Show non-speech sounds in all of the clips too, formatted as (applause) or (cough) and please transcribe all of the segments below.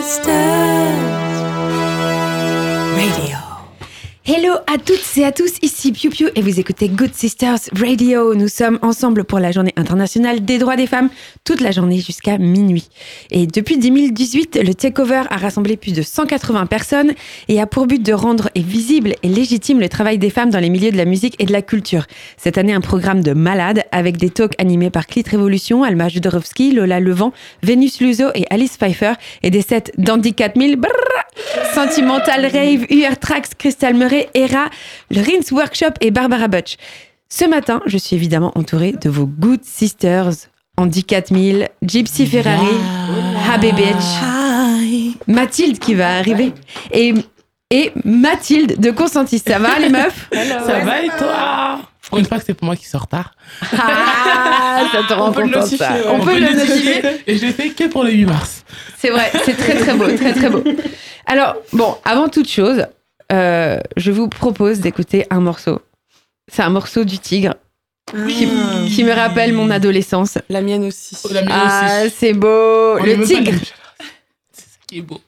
Radio. Hello à toutes et à tous, ici Piu Piu et vous écoutez Good Sisters Radio. Nous sommes ensemble pour la journée internationale des droits des femmes, toute la journée jusqu'à minuit. Et depuis 2018, le Takeover a rassemblé plus de 180 personnes et a pour but de rendre visible et légitime le travail des femmes dans les milieux de la musique et de la culture. Cette année, un programme de malades avec des talks animés par Clit Révolution, Alma Judorowski, Lola Levent, Vénus Luzo et Alice Pfeiffer et des sets d'Andy 4000, brrr, Sentimental Rave, UR Tracks, Crystal Murray, Hera, le Rinse Workshop et Barbara Butch. Ce matin, je suis évidemment entourée de vos Good Sisters, Andy 4000, Gypsy Ferrari, Bitch, Mathilde qui va arriver et, et Mathilde de Consentis. Ça va les meufs? (laughs) Ça va et toi? Pour une fois que c'est pour moi qui sors tard. Ah, ça te rend On peut le notifier. On, peut le notifier. Et je l'ai fait que pour le 8 mars. C'est vrai, c'est très très beau, très très beau. Alors, bon, avant toute chose, euh, je vous propose d'écouter un morceau. C'est un morceau du Tigre qui, qui me rappelle mon adolescence. La mienne aussi. Oh, la mienne Ah, aussi. c'est beau. On Le Tigre. C'est ça qui est beau.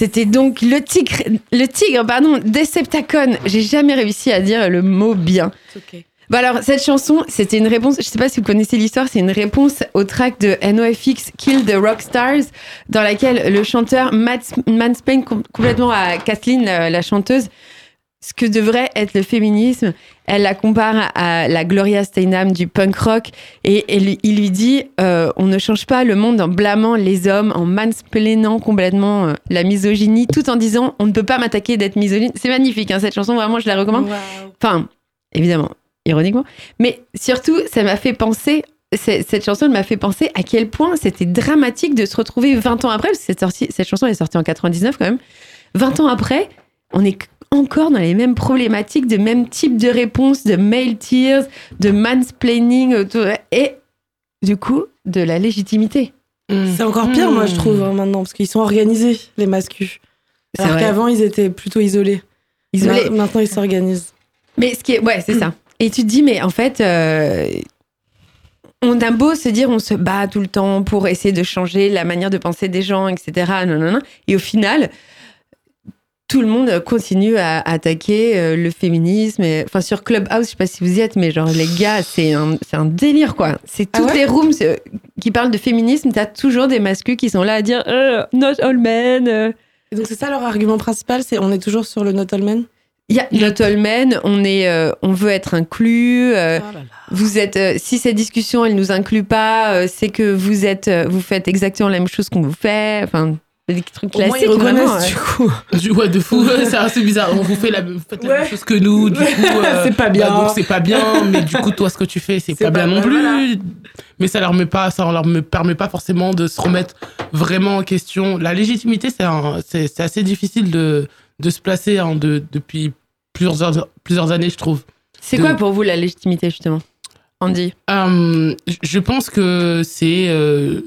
C'était donc le tigre, le tigre, pardon, Deceptacon. J'ai jamais réussi à dire le mot bien. ok. Bah alors, cette chanson, c'était une réponse, je sais pas si vous connaissez l'histoire, c'est une réponse au track de NoFX Kill the Rockstars, dans laquelle le chanteur mans- mansplain com- complètement à Kathleen, la, la chanteuse, ce que devrait être le féminisme. Elle la compare à la Gloria Steinem du punk rock et, il lui dit euh, on ne change pas le monde en blâmant les hommes, en mansplainant complètement euh, la misogynie, tout en disant on ne peut pas m'attaquer d'être misogyne. C'est magnifique, hein, cette chanson, vraiment, je la recommande. Wow. Enfin, évidemment, ironiquement. Mais surtout, ça m'a fait penser, cette chanson m'a fait penser à quel point c'était dramatique de se retrouver 20 ans après, parce que cette, sortie- cette chanson est sortie en 99 quand même. 20 ans après, on est encore dans les mêmes problématiques, de même type de réponse, de male tears, de mansplaining, et du coup, de la légitimité. C'est encore pire, moi, je trouve, hein, maintenant, parce qu'ils sont organisés, les mascus. Alors qu'avant, ils étaient plutôt isolés. Isolés. Ma- Maintenant, ils s'organisent. Mais ce qui est, ouais, c'est ça. Et tu te dis, mais en fait, euh, on a beau se dire, on se bat tout le temps pour essayer de changer la manière de penser des gens, etc. Non, non, non. Et au final, tout le monde continue à attaquer euh, le féminisme. Et- Enfin, sur Clubhouse, je sais pas si vous y êtes, mais genre, les gars, c'est un, délire, quoi. C'est Ah toutes ouais les rooms euh, qui parlent de féminisme, t'as toujours des masculins qui sont là à dire, euh, not all men. euh. Et donc, c'est ça leur argument principal, c'est on est toujours sur le not all men? Il y a not all men, on, est, euh, on veut être inclus. euh, Oh là là. Vous êtes, euh, si cette discussion elle nous inclut pas, c'est que vous êtes, vous faites exactement la même chose qu'on vous fait. Enfin, des trucs Au moins, classiques. ils reconnaissent, vraiment, du (laughs) coup. Du- Ouais, de fou, c'est assez bizarre. On vous fait la, vous faites la Ouais. même chose que nous, du coup. euh, (laughs) C'est pas bien. bah, donc c'est pas bien, mais du coup, toi, ce que tu fais, c'est pas, pas bien non plus. voilà. Mais ça leur met pas, ça leur me permet pas forcément de se remettre vraiment en question. La légitimité, c'est un- c'est c'est assez difficile de, de se placer hein, de, depuis plusieurs, heures- plusieurs années, je trouve. C'est De- quoi pour vous la légitimité justement, Andy Euh, je pense que c'est euh,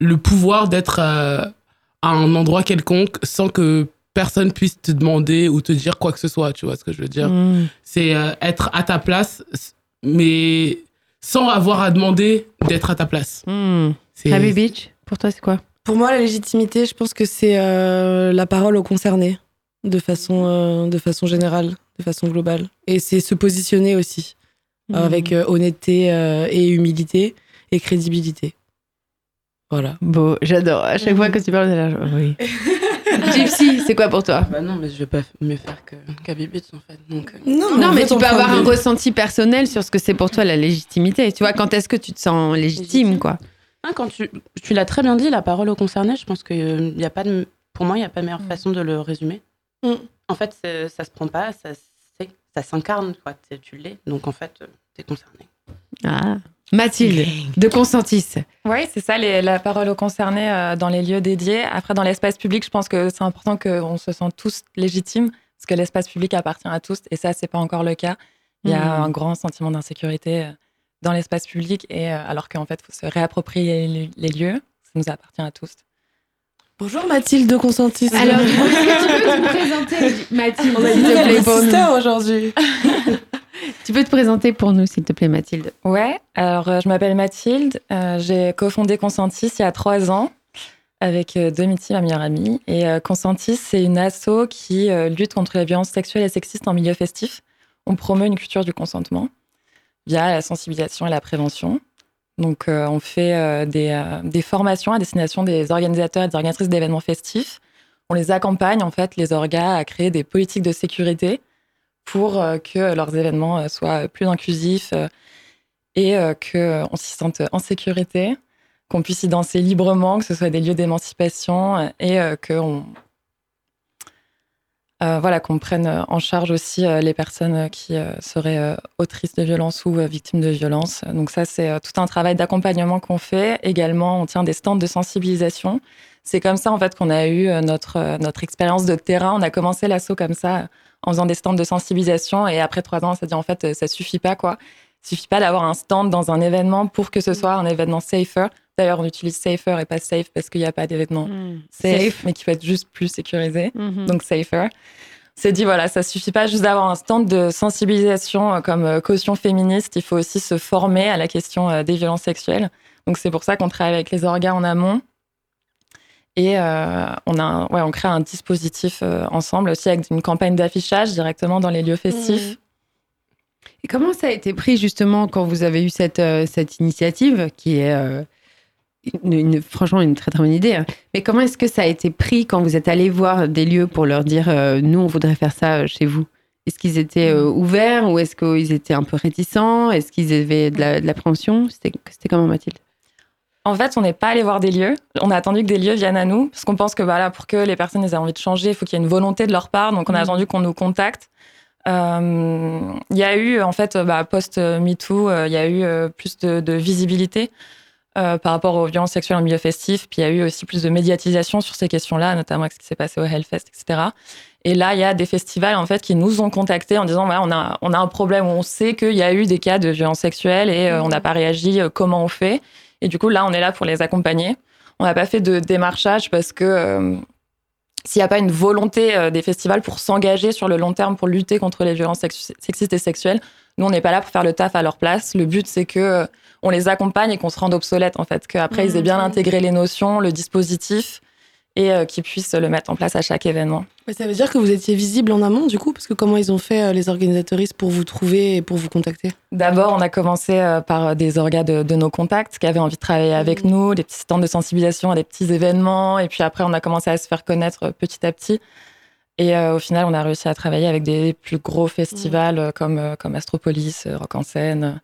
le pouvoir d'être euh, à un endroit quelconque sans que personne puisse te demander ou te dire quoi que ce soit, tu vois ce que je veux dire? Mm. C'est euh, être à ta place, mais sans avoir à demander d'être à ta place. Mm. C'est- Happy Beach, pour toi c'est quoi? Pour moi, la légitimité, je pense que c'est euh, la parole aux concernés, de façon, euh, de façon générale, de façon globale. Et c'est se positionner aussi, Mm. avec euh, honnêteté euh, et humilité et crédibilité. Voilà. Beau, j'adore. À chaque fois que tu parles, là. genre, Oui. (laughs) Gypsy, c'est quoi pour toi? Bah non, mais je vais pas mieux faire que Beats, en fait. Donc, euh, Non, mais tu peux avoir un ressenti. personnel sur ce que c'est pour toi la légitimité. Tu vois, quand est-ce que tu te sens légitime, Légitime. quoi? Ah, quand tu, tu l'as très bien dit, la parole aux concernés, je pense que euh, y a pas de, pour moi, il n'y a pas meilleure façon de le résumer. Mm. En fait, ça se prend pas, ça, ça s'incarne, quoi. Tu l'es, donc en fait, tu es concerné. Ah. Mathilde, de Consentis. Oui, c'est ça, les- la parole aux concernés euh, dans les lieux dédiés. Après, dans l'espace public, je pense que c'est important qu'on se sente tous légitimes, parce que l'espace public appartient à tous, et ça, c'est pas encore le cas. Il y a Mhm. un grand sentiment d'insécurité euh, dans l'espace public, et euh, alors qu'en fait, il faut se réapproprier les, les lieux, ça nous appartient à tous. Bonjour Mathilde de Consentis. Alors, est-ce que tu peux te présenter, Mathilde, on a une nouvelle nous aujourd'hui. (laughs) Tu peux te présenter pour nous, s'il te plaît, Mathilde. Ouais, alors euh, je m'appelle Mathilde, euh, j'ai cofondé Consentis il y a trois ans avec euh, Domiti, ma meilleure amie. Et Consentis, c'est une asso qui lutte contre les violences sexuelles et sexistes en milieu festif. On promeut une culture du consentement via la sensibilisation et la prévention. Donc, on fait des, des formations à destination des organisateurs et des organisatrices d'événements festifs. On les accompagne, en fait, les orgas, à créer des politiques de sécurité pour euh, que leurs événements euh, soient plus inclusifs euh, et euh, qu'on s'y sente en sécurité, qu'on puisse y danser librement, que ce soit des lieux d'émancipation euh, et euh, qu'on euh, voilà, qu'on prenne en charge aussi euh, les personnes qui euh, seraient euh, autrices de violence ou euh, victimes de violence. Donc ça, c'est euh, tout un travail d'accompagnement qu'on fait. Également, on tient des stands de sensibilisation. C'est comme ça, en fait, qu'on a eu euh, notre, euh, notre expérience de terrain. On a commencé l'assaut comme ça, euh, en faisant des stands de sensibilisation. Et après trois ans, on s'est dit, en fait, euh, ça suffit pas, quoi. Il suffit pas d'avoir un stand dans un événement pour que ce soit un événement safer. D'ailleurs, on utilise safer et pas safe parce qu'il n'y a pas d'événement safe, mais qui peut être juste plus sécurisé Mhm. donc safer. C'est dit, voilà, ça suffit pas juste d'avoir un stand de sensibilisation euh, comme euh, caution féministe, il faut aussi se former à la question euh, des violences sexuelles. Donc c'est pour ça qu'on travaille avec les organes en amont. Et euh, on, a un- ouais, on crée un dispositif euh, ensemble aussi avec une campagne d'affichage directement dans les lieux festifs. Et comment ça a été pris justement quand vous avez eu cette, euh, cette initiative qui est euh, une, une- franchement une très très bonne idée. hein. Mais comment est-ce que ça a été pris quand vous êtes allé voir des lieux pour leur dire euh, nous on voudrait faire ça euh, chez vous? Est-ce qu'ils étaient euh, ouverts ou est-ce qu'ils étaient un peu réticents? Est-ce qu'ils avaient de la- l'appréhension? C'était c'était comment Mathilde? En fait, on n'est pas allé voir des lieux. On a attendu que des lieux viennent à nous, parce qu'on pense que voilà, pour que les personnes aient envie de changer, il faut qu'il y ait une volonté de leur part. Donc, on a Mhm. attendu qu'on nous contacte. Euh, Il y a eu, en fait, bah, post-MeToo, il y a eu plus de, de visibilité euh, par rapport aux violences sexuelles en milieu festif. Puis il y a eu aussi plus de médiatisation sur ces questions-là, notamment avec ce qui s'est passé au Hellfest, etc. Et là, il y a des festivals en fait qui nous ont contactés en disant voilà, on a on a un problème, on sait qu'il y a eu des cas de violences sexuelles et euh, on n'a pas réagi. euh, comment on fait Et du coup, là, on est là pour les accompagner. On n'a pas fait de démarchage parce que euh, s'il n'y a pas une volonté des festivals pour s'engager sur le long terme pour lutter contre les violences sex- sexistes et sexuelles, nous, on n'est pas là pour faire le taf à leur place. Le but, c'est que on les accompagne et qu'on se rende obsolète, en fait. Qu'après, ils aient bien intégré les notions, le dispositif et euh, qu'ils puissent le mettre en place à chaque événement. Mais ça veut dire que vous étiez visible en amont, du coup Parce que comment ils ont fait, euh, les organisatoristes, pour vous trouver et pour vous contacter? D'abord, on a commencé euh, par des orgas de, de nos contacts qui avaient envie de travailler avec nous, des petits stands de sensibilisation à des petits événements. Et puis après, on a commencé à se faire connaître petit à petit. Et au final, on a réussi à travailler avec des plus gros festivals euh, comme, comme Astropolis, Rock en scène.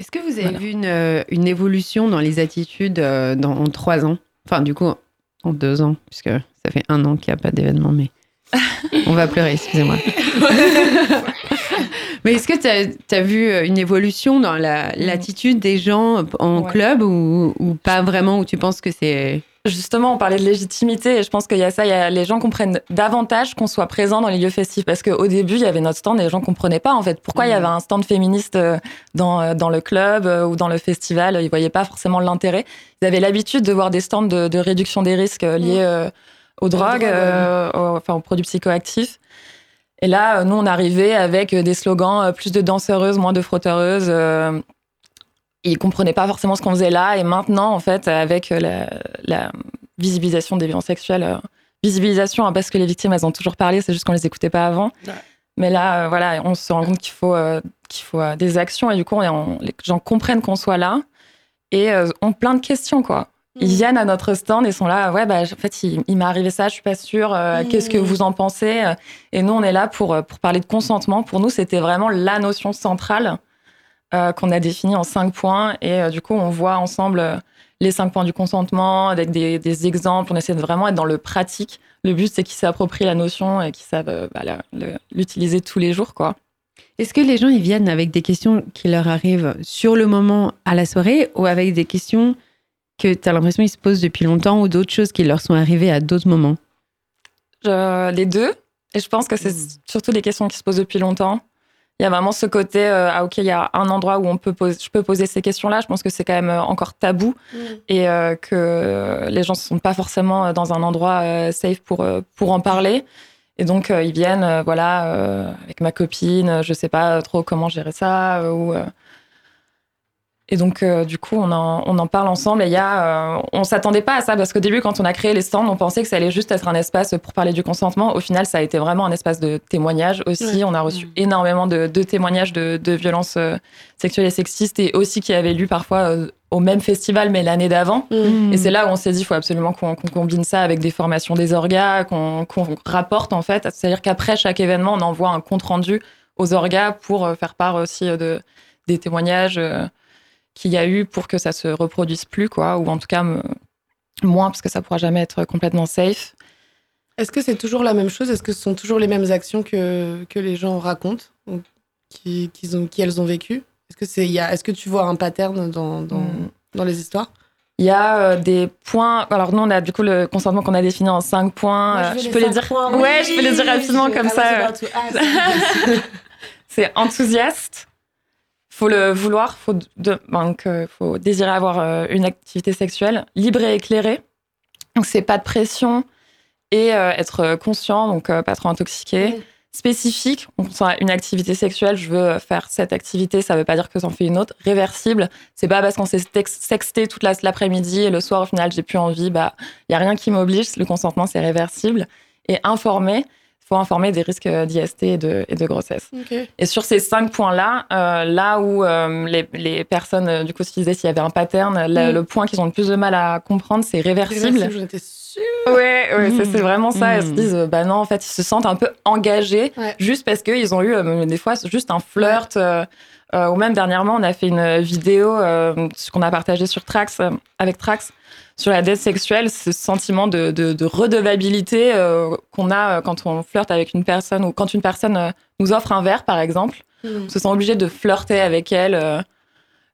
Est-ce que vous avez Voilà. vu une, euh, une évolution dans les attitudes euh, dans, en trois ans? Enfin, du coup, en deux ans, puisque ça fait un an qu'il n'y a pas d'événement, mais (laughs) on va pleurer, excusez-moi. (laughs) mais est-ce que tu as, vu euh, une évolution dans la- l'attitude des gens en Ouais. club ou, ou pas vraiment, ou tu penses que c'est... Justement, on parlait de légitimité et je pense qu'il y a ça, il y a, les gens comprennent davantage qu'on soit présent dans les lieux festifs parce qu'au début, il y avait notre stand et les gens comprenaient pas en fait pourquoi il y avait un stand féministe euh, dans, euh, dans le club euh, ou dans le festival? Ils voyaient pas forcément l'intérêt. Ils avaient l'habitude de voir des stands de, de réduction des risques liés euh, aux drogues, ouais. aux, enfin aux produits psychoactifs. Et là, nous, on arrivait avec des slogans plus de danseuses, moins de frotteuses. euh, ils comprenaient pas forcément ce qu'on faisait là. Et maintenant, en fait, avec euh, la, la visibilisation des violences sexuelles, euh, visibilisation, hein, parce que les victimes, elles ont toujours parlé, c'est juste qu'on les écoutait pas avant. Ouais. Mais là, euh, voilà, on se rend compte qu'il faut, euh, qu'il faut des actions. Et du coup, on, on- les gens comprennent qu'on soit là et ont plein de questions, quoi. Ils viennent à notre stand et sont là, ouais, bah, en fait, il, il m'est arrivé ça, je suis pas sûre, Mhm. qu'est-ce que vous en pensez? Et nous, on est là pour, pour parler de consentement. Pour nous, c'était vraiment la notion centrale qu'on a définie en cinq points. Et euh, du coup, on voit ensemble euh, les cinq points du consentement avec des, des exemples. On essaie de vraiment être dans le pratique. Le but, c'est qu'ils s'approprient la notion et qu'ils savent euh, bah, le- l'utiliser tous les jours, quoi. Est-ce que les gens, ils viennent avec des questions qui leur arrivent sur le moment à la soirée ou avec des questions que tu as l'impression qu'ils se posent depuis longtemps ou d'autres choses qui leur sont arrivées à d'autres moments? Les deux. Et je pense que c'est Mm. surtout des questions qui se posent depuis longtemps. Il y a vraiment ce côté, euh, ah ok, il y a un endroit où on peut poser, je peux poser ces questions-là. Je pense que c'est quand même euh, encore tabou et euh, que les gens ne sont pas forcément dans un endroit euh, safe pour, pour en parler. Et donc, ils viennent, voilà, avec ma copine, je sais pas trop comment gérer ça. ou, Et donc, euh, du coup, on en, on en parle ensemble. Et il y a, euh, on s'attendait pas à ça parce qu'au début, quand on a créé les stands, on pensait que ça allait juste être un espace pour parler du consentement. Au final, ça a été vraiment un espace de témoignage aussi. Ouais. On a reçu énormément de, de témoignages de, de violences euh, sexuelles et sexistes et aussi qui avaient lu parfois au même festival, mais l'année d'avant. Mm. Et c'est là où on s'est dit, il faut absolument qu'on combine ça avec des formations des orgas, qu'on rapporte en fait. C'est-à-dire qu'après chaque événement, on envoie un compte rendu aux orgas pour faire part aussi de, des témoignages qu'il y a eu pour que ça se reproduise plus, quoi, ou en tout cas me- moins, parce que ça pourra jamais être complètement safe. Est-ce que c'est toujours la même chose? Est-ce que ce sont toujours les mêmes actions que, que les gens racontent ou qui, qu'ils ont, qui elles ont vécues Est-ce que, c'est, il y a, est-ce que tu vois un pattern dans, dans, Mm. dans les histoires? Il y a euh, des points. Alors, nous, on a du coup le consentement qu'on a défini en cinq points. Euh, je peux les dire. ouais, je peux les dire rapidement comme ça. (laughs) C'est enthousiaste. Faut le vouloir, faut, de, donc, euh, faut désirer avoir euh, une activité sexuelle libre et éclairée. Donc c'est pas de pression et euh, être conscient, donc euh, pas trop intoxiqué. Spécifique, on une activité sexuelle, je veux faire cette activité, ça veut pas dire que j'en fais une autre. Réversible, c'est pas parce qu'on s'est sexté toute la- l'après-midi et le soir au final j'ai plus envie, bah il y a rien qui m'oblige, le consentement c'est réversible. Et informé, faut informer des risques d'IST et de, et de grossesse. Et sur ces cinq points-là, euh, là où euh, les, les personnes, euh, du coup, se disaient s'il y avait un pattern, le, Mm. le point qu'ils ont le plus de mal à comprendre, c'est réversible. Dessus. Ouais, ouais, ça, c'est vraiment ça. Ils se Mm. disent, euh, bah non, en fait, ils se sentent un peu engagés Ouais. juste parce qu'ils ont eu euh, des fois juste un flirt. euh, euh, ou même dernièrement, on a fait une vidéo euh, ce qu'on a partagé sur Trax euh, avec Trax sur la dette sexuelle, ce sentiment de, de, de redevabilité euh, qu'on a quand on flirte avec une personne ou quand une personne nous offre un verre, par exemple. Mm. On se sent obligé de flirter avec elle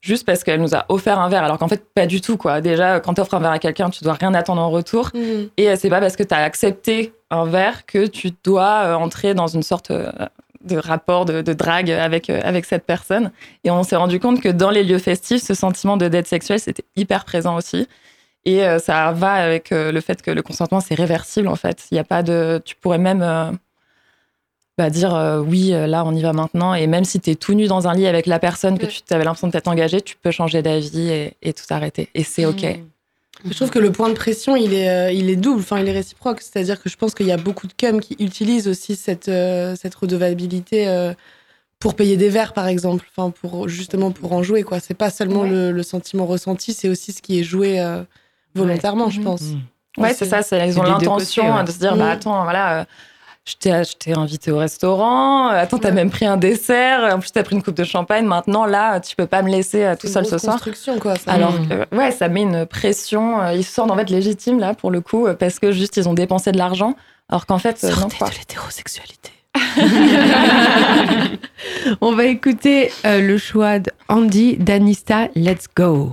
juste parce qu'elle nous a offert un verre, alors qu'en fait, pas du tout. quoi. Déjà, quand tu offres un verre à quelqu'un, tu dois rien attendre en retour. Mm. Et c'est pas parce que tu as accepté un verre que tu dois entrer dans une sorte de rapport de, de drague avec, euh, avec cette personne. Et on s'est rendu compte que dans les lieux festifs, ce sentiment de dette sexuelle, c'était hyper présent aussi. Et euh, ça va avec euh, le fait que le consentement, c'est réversible en fait. Il y a pas de. Tu pourrais même bah, dire oui, là, on y va maintenant. Et même si tu es tout nu dans un lit avec la personne que tu avais l'impression de t'être engagé, tu peux changer d'avis et, et tout arrêter. Et c'est OK. Mm. Je trouve que le point de pression, il est, euh, il est double, enfin, il est réciproque. C'est-à-dire que je pense qu'il y a beaucoup de cums qui utilisent aussi cette, euh, cette redevabilité euh, pour payer des verres, par exemple. Enfin, pour, justement pour en jouer, quoi. C'est pas seulement Ouais. le, le sentiment ressenti, c'est aussi ce qui est joué euh, volontairement, je Mhm. pense. Ouais, c'est ça. c'est- Ils ont l'intention ouais. de se dire, bah attends, voilà, euh, je t'ai, invité au restaurant. Attends, t'as Ouais. même pris un dessert. En plus, t'as pris une coupe de champagne. Maintenant, là, tu peux pas me laisser euh, tout seul ce soir. construction, quoi. ça. Alors Mm. que, ouais, ça met une pression. euh, Ils se sentent en fait légitimes là pour le coup parce que juste ils ont dépensé de l'argent. Alors qu'en fait, euh, non Sortez quoi. de l'hétérosexualité. (laughs) On va écouter euh, le choix d'Andy Danista, Let's Go.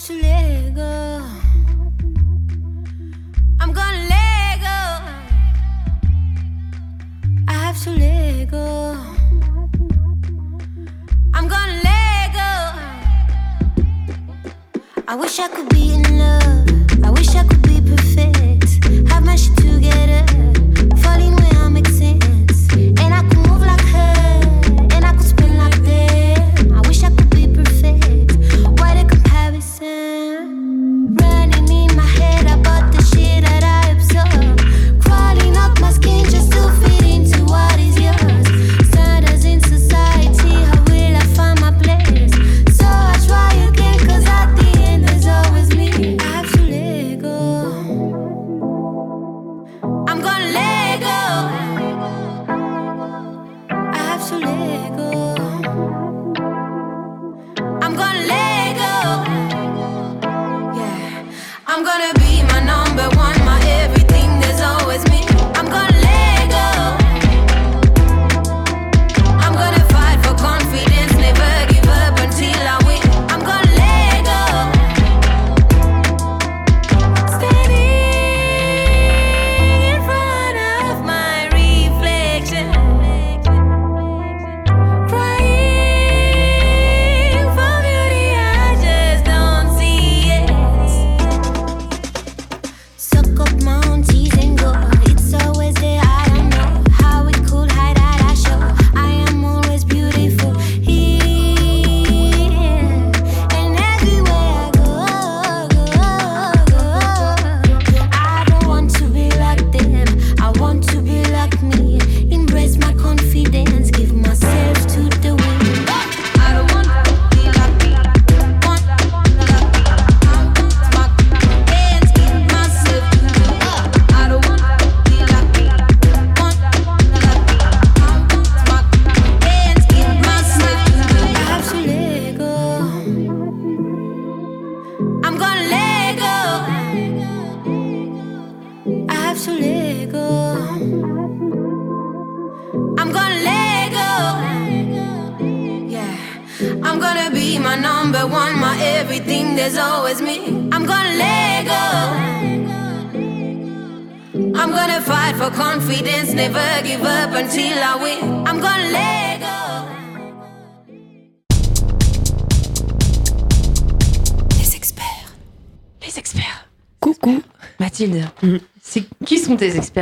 Have to let go. I'm gonna let go. I have to let go. I'm gonna let go. I wish I could be in love. I wish I could be perfect. Have my shit together.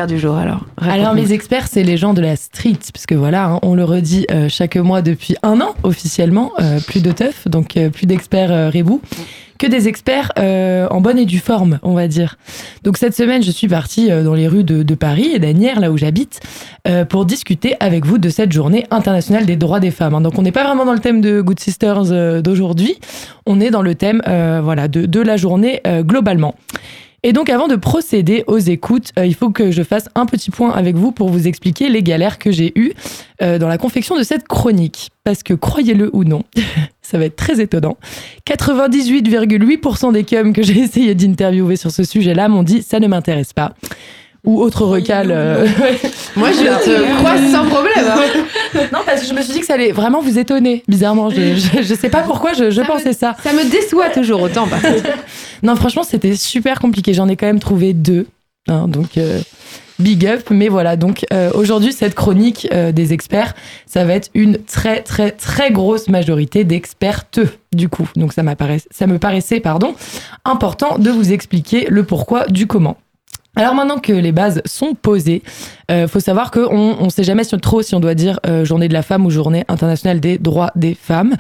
Du jour alors Alors mes experts, c'est les gens de la street, puisque voilà, hein, on le redit euh, chaque mois depuis un an officiellement, euh, plus de teuf, donc euh, plus d'experts Rebou, que des experts en bonne et due forme, on va dire. Donc cette semaine, je suis partie dans les rues de, Paris et d'Anières, là où j'habite, pour discuter avec vous de cette journée internationale des droits des femmes. hein. Donc on n'est pas vraiment dans le thème de Good Sisters d'aujourd'hui, on est dans le thème voilà de, de la journée globalement. Et donc, avant de procéder aux écoutes, euh, il faut que je fasse un petit point avec vous pour vous expliquer les galères que j'ai eues euh, dans la confection de cette chronique. Parce que, croyez-le ou non, (laughs) ça va être très étonnant, 98,8% des cums que j'ai (laughs) essayé d'interviewer sur ce sujet-là m'ont dit « ça ne m'intéresse pas ». Ou autre recal. euh, (laughs) Moi, je te crois sans problème. hein. (laughs) non, parce que je me suis dit que ça allait vraiment vous étonner, bizarrement. Je, je, je sais pas pourquoi je, je Ça me- pensais ça. Ça me déçoit toujours autant. (laughs) Non, franchement, c'était super compliqué. J'en ai quand même trouvé deux. hein, donc, euh, big up. Mais voilà, donc euh, aujourd'hui, cette chronique euh, des experts, ça va être une très, très, très grosse majorité d'expertes, du coup. Donc, ça, m'apparaît- ça me paraissait pardon, important de vous expliquer le pourquoi du comment. Alors maintenant que les bases sont posées, euh, faut savoir qu'on on sait jamais trop si on doit dire euh, journée de la femme ou journée internationale des droits des femmes.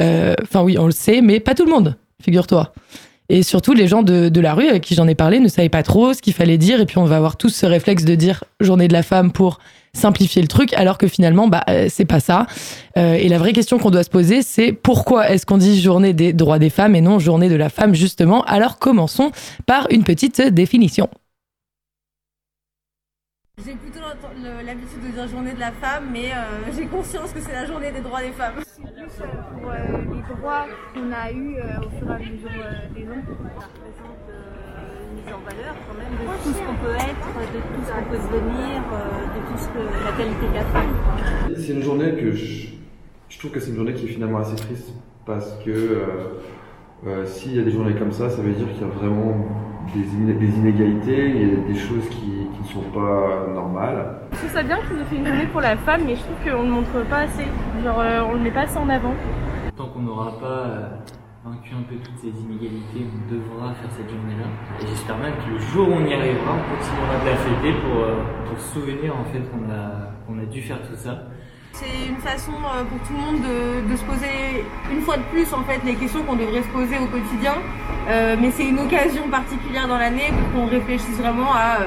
Euh, Enfin oui, on le sait, mais pas tout le monde, figure-toi. Et surtout, les gens de, de la rue avec qui j'en ai parlé ne savaient pas trop ce qu'il fallait dire. Et puis, on va avoir tous ce réflexe de dire journée de la femme pour simplifier le truc, alors que finalement, bah, euh, c'est pas ça. Et la vraie question qu'on doit se poser, c'est pourquoi est-ce qu'on dit journée des droits des femmes et non journée de la femme, justement? Alors, commençons par une petite définition. J'ai plutôt l'habitude de dire journée de la femme, mais euh, (laughs) j'ai conscience que c'est la journée des droits des femmes. C'est plus euh, pour euh, les droits qu'on a eus euh, au fur et à mesure euh, des ans. Ça représente euh, une mise en valeur quand même de tout ce qu'on peut être, de tout ce qu'on peut devenir, euh, de tout ce que la qualité de la femme. C'est une journée que je, je trouve que c'est une journée qui est finalement assez triste parce que euh, euh, s'il y a des journées comme ça, ça veut dire qu'il y a vraiment des, iné- des inégalités, il y a des choses qui qui ne sont pas normales. Je trouve ça bien qu'ils aient fait une journée pour la femme, mais je trouve qu'on ne le montre pas assez. Genre, euh, on le met pas assez en avant. Tant qu'on n'aura pas euh, vaincu un peu toutes ces inégalités, on devra faire cette journée-là. Et j'espère même que le jour où on y arrivera, on continuera de la fêter pour, euh, pour se souvenir en fait qu'on a, qu'on a dû faire tout ça. C'est une façon euh, pour tout le monde de, se poser une fois de plus en fait les questions qu'on devrait se poser au quotidien. Euh, mais c'est une occasion particulière dans l'année pour qu'on réfléchisse vraiment à euh,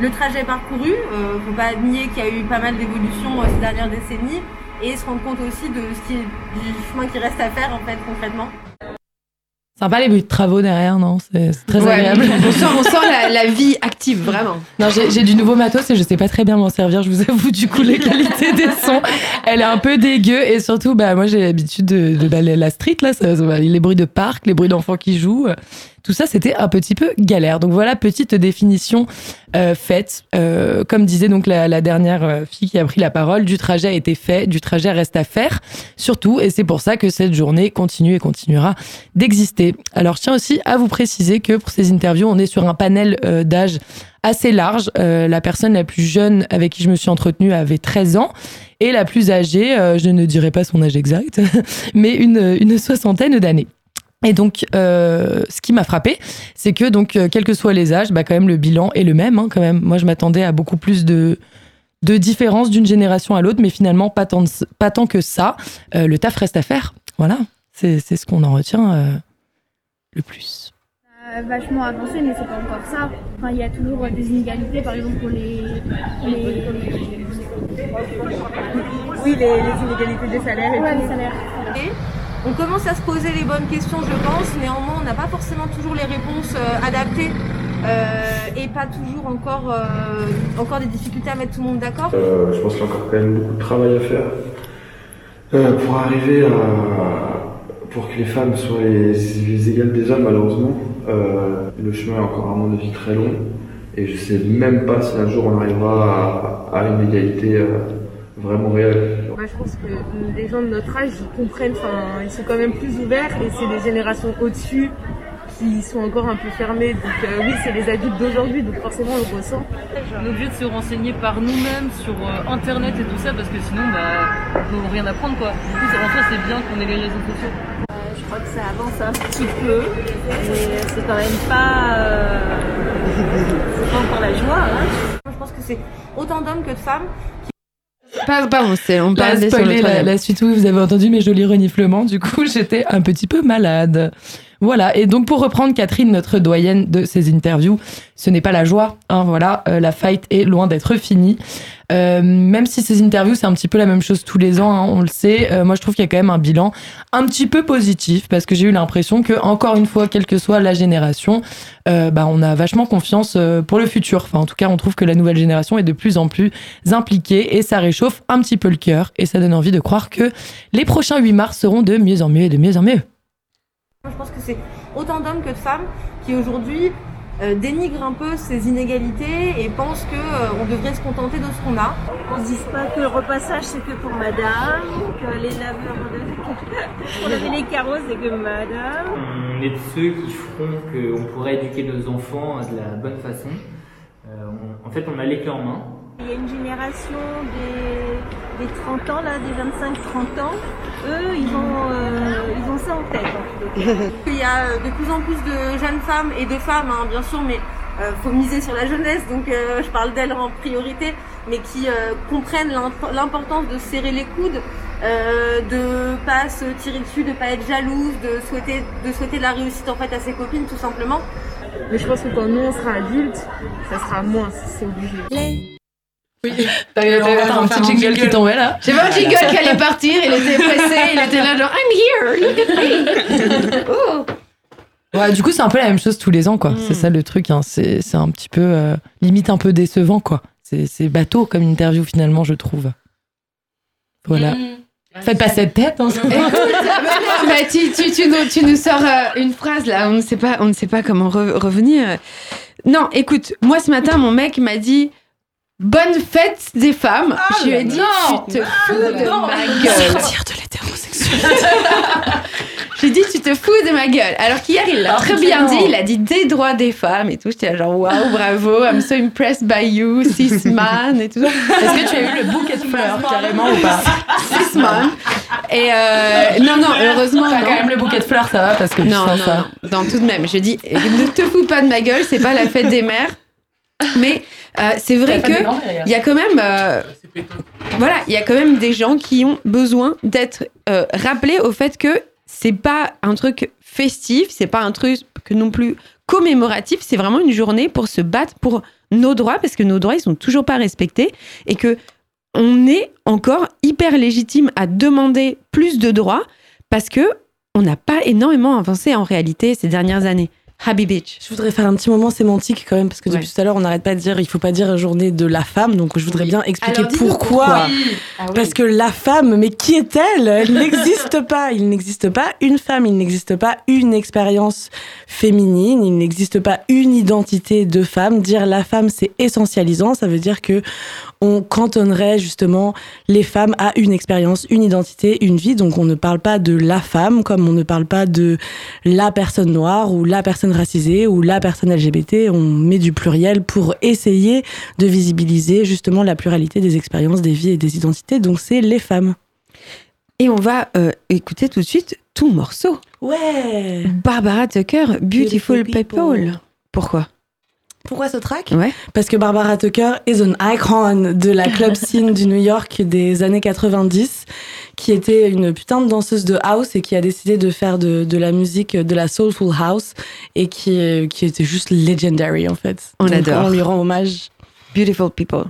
le trajet parcouru. Euh, faut pas nier qu'il y a eu pas mal d'évolutions ces dernières décennies et se rendre compte aussi de ce qui est, du chemin qui reste à faire en fait concrètement. Sympa les bruits de travaux derrière, non? C'est très Ouais, agréable. (laughs) On sent, on sent la, la (laughs) vie active, vraiment. Non, j'ai du nouveau matos et je sais pas très bien m'en servir. Je vous avoue, du coup, les qualités des sons, elle est un peu dégueu. Et surtout, bah, moi, j'ai l'habitude de, de bah, la street, là, ça- les bruits de parc, les bruits d'enfants qui jouent. Tout ça, c'était un petit peu galère. Donc voilà, petite définition euh, faite. Euh, comme disait donc la, la dernière euh, fille qui a pris la parole, du trajet a été fait, du trajet reste à faire, surtout. Et c'est pour ça que cette journée continue et continuera d'exister. Alors, je tiens aussi à vous préciser que pour ces interviews, on est sur un panel euh, d'âge assez large. Euh, la personne la plus jeune avec qui je me suis entretenue avait 13 ans et la plus âgée, euh, je ne dirais pas son âge exact, (laughs) mais une soixantaine d'années. Et donc, euh, ce qui m'a frappé, c'est que donc, euh, quels que soient les âges, bah, quand même le bilan est le même. hein, quand même, moi, je m'attendais à beaucoup plus de de différence d'une génération à l'autre, mais finalement pas tant, de- pas tant que ça. Euh, le taf reste à faire. Voilà, c'est c'est ce qu'on en retient euh, le plus. Euh, vachement avancé, mais c'est pas encore ça. Enfin, il y a toujours euh, des inégalités, par exemple pour les. les... Oui, les, les inégalités des salaires et Ouais, tout. les salaires. Et on commence à se poser les bonnes questions, je pense. Néanmoins, on n'a pas forcément toujours les réponses euh, adaptées euh, et pas toujours encore, euh, encore des difficultés à mettre tout le monde d'accord. Je pense qu'il y a encore quand même beaucoup de travail à faire pour arriver à pour que les femmes soient les, les égales des hommes malheureusement. Le chemin est encore à mon avis très long et je sais même pas si un jour on arrivera à, une égalité vraiment réelle. Je pense que les gens de notre âge, ils comprennent, enfin, ils sont quand même plus ouverts et c'est les générations au-dessus qui sont encore un peu fermées. Donc euh, oui, c'est les adultes d'aujourd'hui, donc forcément on le ressent. On est obligé de se renseigner par nous-mêmes sur euh, internet et tout ça parce que sinon bah on n'a rien apprendre quoi. Du coup en soi c'est bien qu'on ait les réseaux sociaux. je crois que ça avance un petit peu, mais c'est quand même pas, euh, (laughs) c'est pas encore la joie. Hein. Je pense que c'est autant d'hommes que de femmes Pas- Pardon, c'est- on parle des spoiler la, la suite, oui, vous avez entendu mes jolis reniflements. Du coup, (laughs) j'étais un petit peu malade. Voilà. Et donc, pour reprendre Catherine, notre doyenne de ces interviews, ce n'est pas la joie. Hein, voilà, euh, la fight est loin d'être finie. Euh, même si ces interviews, c'est un petit peu la même chose tous les ans, hein, on le sait. euh, moi, je trouve qu'il y a quand même un bilan un petit peu positif parce que j'ai eu l'impression que, encore une fois, quelle que soit la génération, euh, bah, on a vachement confiance pour le futur. Enfin, en tout cas, on trouve que la nouvelle génération est de plus en plus impliquée et ça réchauffe un petit peu le cœur et ça donne envie de croire que les prochains 8 mars seront de mieux en mieux et de mieux en mieux. Je pense que c'est autant d'hommes que de femmes qui aujourd'hui euh, dénigrent un peu ces inégalités et pensent que euh, on devrait se contenter de ce qu'on a. On ne dise pas que le repassage c'est que pour madame, que les laveurs de... pour laver les carreaux c'est que madame. On est de ceux qui feront qu'on pourrait éduquer nos enfants de la bonne façon. Euh, on- en fait, on a les clés en main. Il y a une génération des, des 30 ans, là, des 25-30 ans, eux, ils ont, euh, ils ont ça en tête. en fait. (laughs) Il y a euh, de plus en plus de jeunes femmes et de femmes, hein, bien sûr, mais euh, faut miser sur la jeunesse, donc euh, je parle d'elles en priorité, mais qui euh, comprennent l'imp- l'importance de serrer les coudes, euh, de pas se tirer dessus, de pas être jalouse, de souhaiter, de souhaiter la réussite en fait à ses copines, tout simplement. Mais je pense que quand nous on sera adultes, ça sera moins, c'est obligé. Oui, (laughs) t'avais un petit jingle qui tombait là. J'avais un jingle qui allait partir, il était pressé, il était là genre I'm here, look at me. (laughs) Oh. Ouais, du coup, c'est un peu la même chose tous les ans, quoi. C'est ça le truc, hein. c'est c'est un petit peu, euh, limite un peu décevant, quoi. C'est c'est bateau comme interview, finalement, je trouve. Voilà. Faites pas cette tête, hein. (laughs) Bah, tu, tu, tu nous, tu nous sors euh, une phrase là, on ne sait pas, on ne sait pas comment re- revenir. Non, écoute, moi ce matin, mon mec m'a dit Bonne fête des femmes. je lui ai dit non. Tu te fous de non. ma gueule. Sortir de l'hétérosexualité. (laughs) J'ai dit Tu te fous de ma gueule. Alors qu'hier, il l'a Ah, très bien dit, il a dit des droits des femmes et tout. J'étais genre Waouh, bravo, I'm so impressed by you, cis man et tout. Est-ce que tu as eu le bouquet de fleurs, carrément, ou pas Cis man. Et euh, non, non, heureusement. T'as non. quand même le bouquet de fleurs, ça va, parce que Non, non, ça. non, non, tout de même. Je dis, ne te fous pas de ma gueule, c'est pas la fête des mères. Mais euh, c'est vrai que il y a quand même, euh, voilà, il y a quand même des gens qui ont besoin d'être euh, rappelés au fait que c'est pas un truc festif, c'est pas un truc que non plus commémoratif, c'est vraiment une journée pour se battre pour nos droits parce que nos droits ils sont toujours pas respectés et que on est encore hyper légitime à demander plus de droits parce que on n'a pas énormément avancé en réalité ces dernières années. Happy Beach. Je voudrais faire un petit moment sémantique quand même, parce que depuis Ouais. tout à l'heure, on n'arrête pas de dire il faut pas dire journée de la femme, donc je voudrais bien expliquer Alors, pourquoi. pourquoi. Ah oui. Parce que la femme, mais qui est-elle? Elle n'existe (laughs) pas. Il n'existe pas une femme, il n'existe pas une expérience féminine, il n'existe pas une identité de femme. Dire la femme, c'est essentialisant, ça veut dire que on cantonnerait justement les femmes à une expérience, une identité, une vie. Donc on ne parle pas de la femme comme on ne parle pas de la personne noire ou la personne racisée ou la personne LGBT. On met du pluriel pour essayer de visibiliser justement la pluralité des expériences, des vies et des identités. Donc c'est les femmes. Et on va euh, écouter tout de suite tout morceau. Ouais. Barbara Tucker, Beautiful, Beautiful People. People. Pourquoi? Pourquoi ce track Ouais. Parce que Barbara Tucker est une icon de la club (laughs) scene du New York des années 90, qui était une putain de danseuse de house et qui a décidé de faire de, de la musique, de la soulful house, et qui, qui était juste legendary en fait. On Donc, adore. On lui rend hommage. Beautiful People.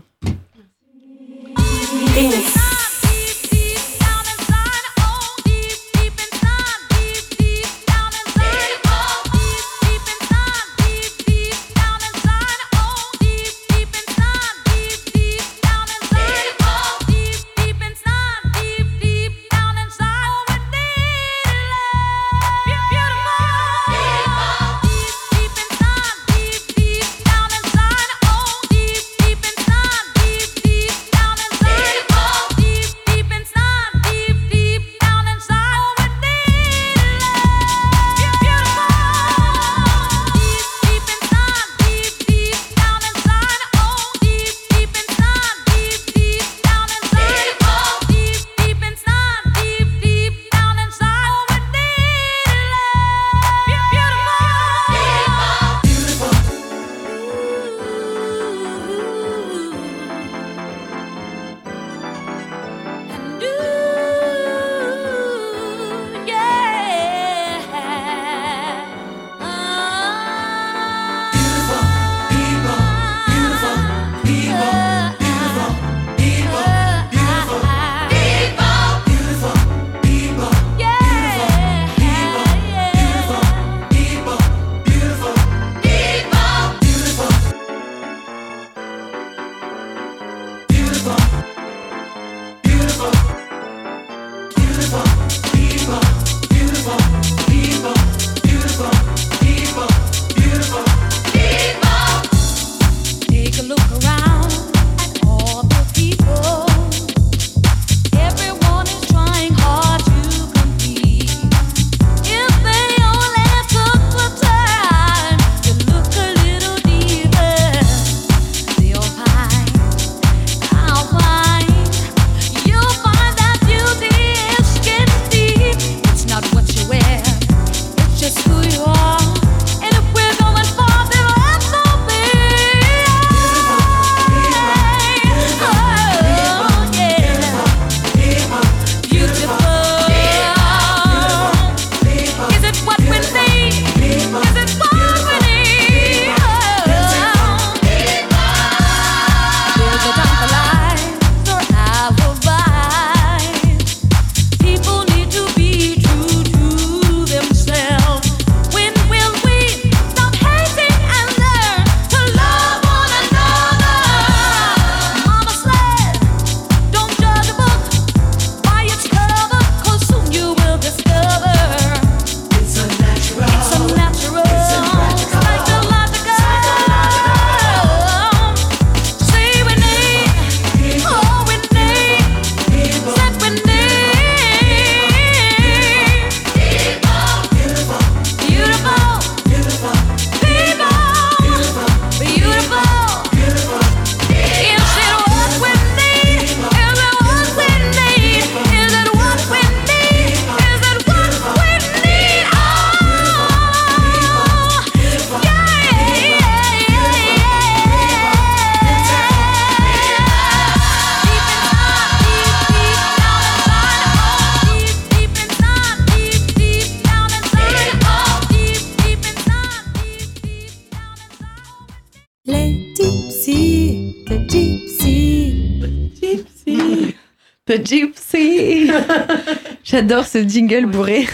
Gypsy. (laughs) J'adore ce jingle bourré.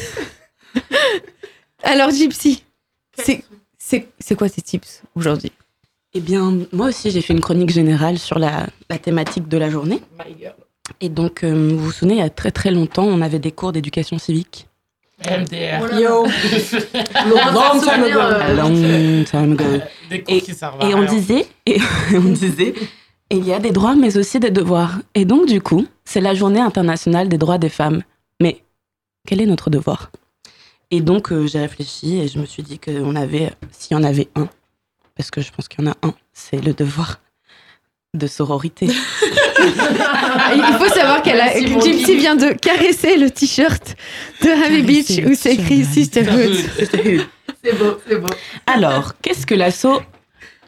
Alors, Gypsy, c'est c'est- c'est quoi tes tips aujourd'hui? Eh bien, moi aussi, j'ai fait une chronique générale sur la, la thématique de la journée. Et donc, euh, vous vous souvenez, il y a très très longtemps, on avait des cours d'éducation civique. MDR. Yo. Long (laughs) time ago. A long time ago. Des cours Et, qui servent à et on disait, et (laughs) on disait, il y a des droits, mais aussi des devoirs. Et donc, du coup, c'est la journée internationale des droits des femmes. Mais quel est notre devoir? Et donc, euh, j'ai réfléchi et je me suis dit qu'on avait, s'il y en avait un, parce que je pense qu'il y en a un, c'est le devoir de sororité. (laughs) Il faut savoir qu'elle a, que Gypsy vient de caresser le t-shirt de Ravi Beach où c'est écrit Sisterhood. C'est beau, c'est beau. Alors, qu'est-ce que l'asso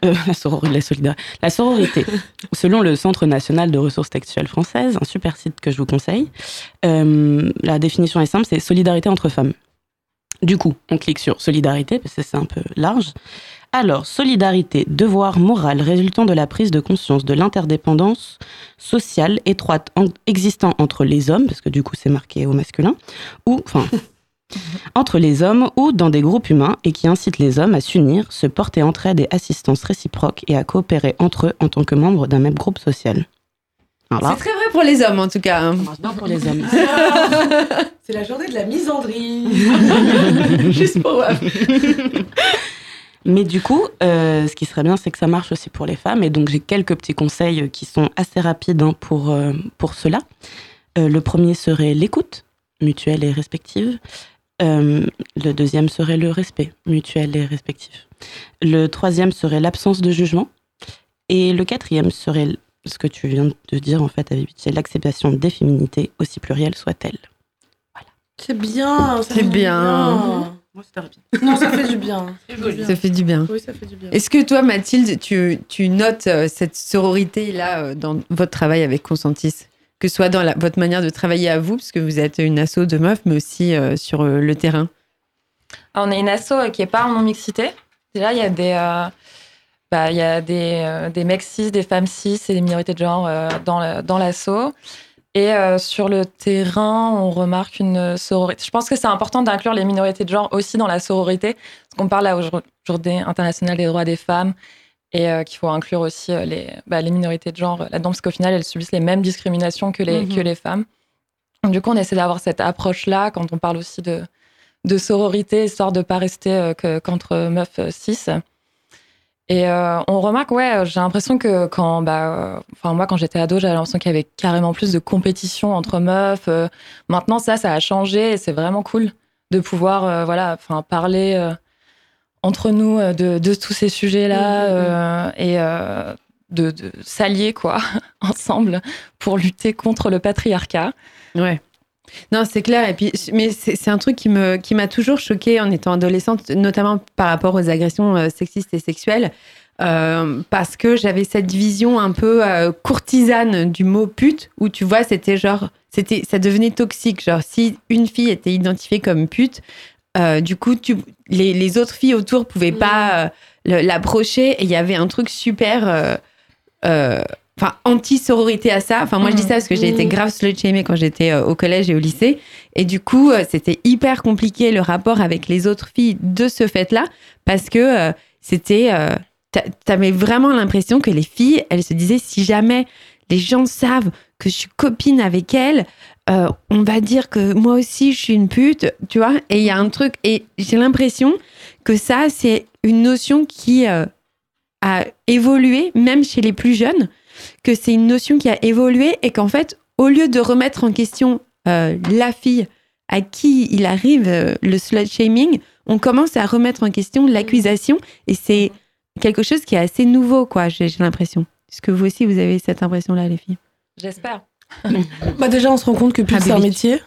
euh, (laughs) la, sororité, la, solida- la sororité, selon le Centre national de ressources textuelles françaises, un super site que je vous conseille, euh, la définition est simple, c'est solidarité entre femmes. Du coup, on clique sur solidarité, parce que c'est un peu large. Alors, solidarité, devoir moral résultant de la prise de conscience de l'interdépendance sociale étroite en- existant entre les hommes, parce que du coup c'est marqué au masculin, ou, enfin, (laughs) entre les hommes ou dans des groupes humains et qui incite les hommes à s'unir, se porter entraide et assistance réciproque et à coopérer entre eux en tant que membres d'un même groupe social. Voilà. C'est très vrai pour les hommes en tout cas. hein. bien pour les hommes. (laughs) C'est la journée de la misandrie. (laughs) Juste pour voir. Mais du coup, euh, ce qui serait bien, c'est que ça marche aussi pour les femmes. Et donc, j'ai quelques petits conseils qui sont assez rapides hein, pour, euh, pour cela. Euh, le premier serait l'écoute mutuelle et respective. Euh, le deuxième serait le respect mutuel et respectif. Le troisième serait l'absence de jugement. Et le quatrième serait ce que tu viens de dire, en fait, Aviv, c'est l'acceptation des féminités, aussi plurielles soient-elles. C'est bien. C'est du bien. Moi, rapide. Non, ça fait du bien. Ça fait du bien. Oui, ça fait du bien. Est-ce que toi, Mathilde, tu, tu notes euh, cette sororité-là euh, dans votre travail avec Consentis? Que ce soit dans votre manière de travailler à vous, parce que vous êtes une asso de meufs, mais aussi euh, sur euh, le terrain On est une asso euh, qui est pas en non-mixité. Déjà, il y a des, bah, y a des, des mecs cis, des femmes cis et des minorités de genre dans dans l'asso. Et sur le terrain, on remarque une sororité. Je pense que c'est important d'inclure les minorités de genre aussi dans la sororité, parce qu'on parle là aujourd'hui Journée internationale des droits des femmes. Et euh, qu'il faut inclure aussi euh, les, bah, les minorités de genre là-dedans, parce qu'au final, elles subissent les mêmes discriminations que les, Mhm. que les femmes. Du coup, on essaie d'avoir cette approche-là quand on parle aussi de, de sororité, histoire de pas rester euh, que- qu'entre meufs euh, cis. Et euh, on remarque, ouais, j'ai l'impression que quand, bah, euh, enfin moi quand j'étais ado, j'avais l'impression qu'il y avait carrément plus de compétition entre meufs. Euh, maintenant, ça, ça a changé et c'est vraiment cool de pouvoir, euh, voilà, enfin parler euh, entre nous euh, de, de tous ces sujets-là euh, et euh, de, de s'allier quoi (laughs) ensemble pour lutter contre le patriarcat. Ouais. Non, c'est clair. Et puis, mais c'est un truc qui me qui m'a toujours choquée en étant adolescente, notamment par rapport aux agressions sexistes et sexuelles, euh, parce que j'avais cette vision un peu euh, courtisane du mot pute, où tu vois, c'était genre, c'était, ça devenait toxique. Genre, si une fille était identifiée comme pute, euh, du coup, tu, les, les autres filles autour pouvaient pas euh, l'approcher, et il y avait un truc super. euh, enfin anti-sororité à ça. Enfin moi je dis ça parce que j'ai été grave slut-shamée quand j'étais au collège et au lycée et du coup c'était hyper compliqué le rapport avec les autres filles de ce fait-là parce que c'était t'a- t'avais vraiment l'impression que les filles elles se disaient si jamais les gens savent que je suis copine avec elles euh, on va dire que moi aussi je suis une pute, tu vois. Et il y a un truc, et j'ai l'impression que ça, c'est une notion qui euh, a évolué, même chez les plus jeunes, que c'est une notion qui a évolué et qu'en fait, au lieu de remettre en question euh, la fille à qui il arrive le slut shaming, on commence à remettre en question l'accusation et c'est quelque chose qui est assez nouveau, quoi, j'ai l'impression. Est-ce que vous aussi, vous avez cette impression-là, les filles? J'espère. Bah déjà, on se rend compte que pute, c'est un métier.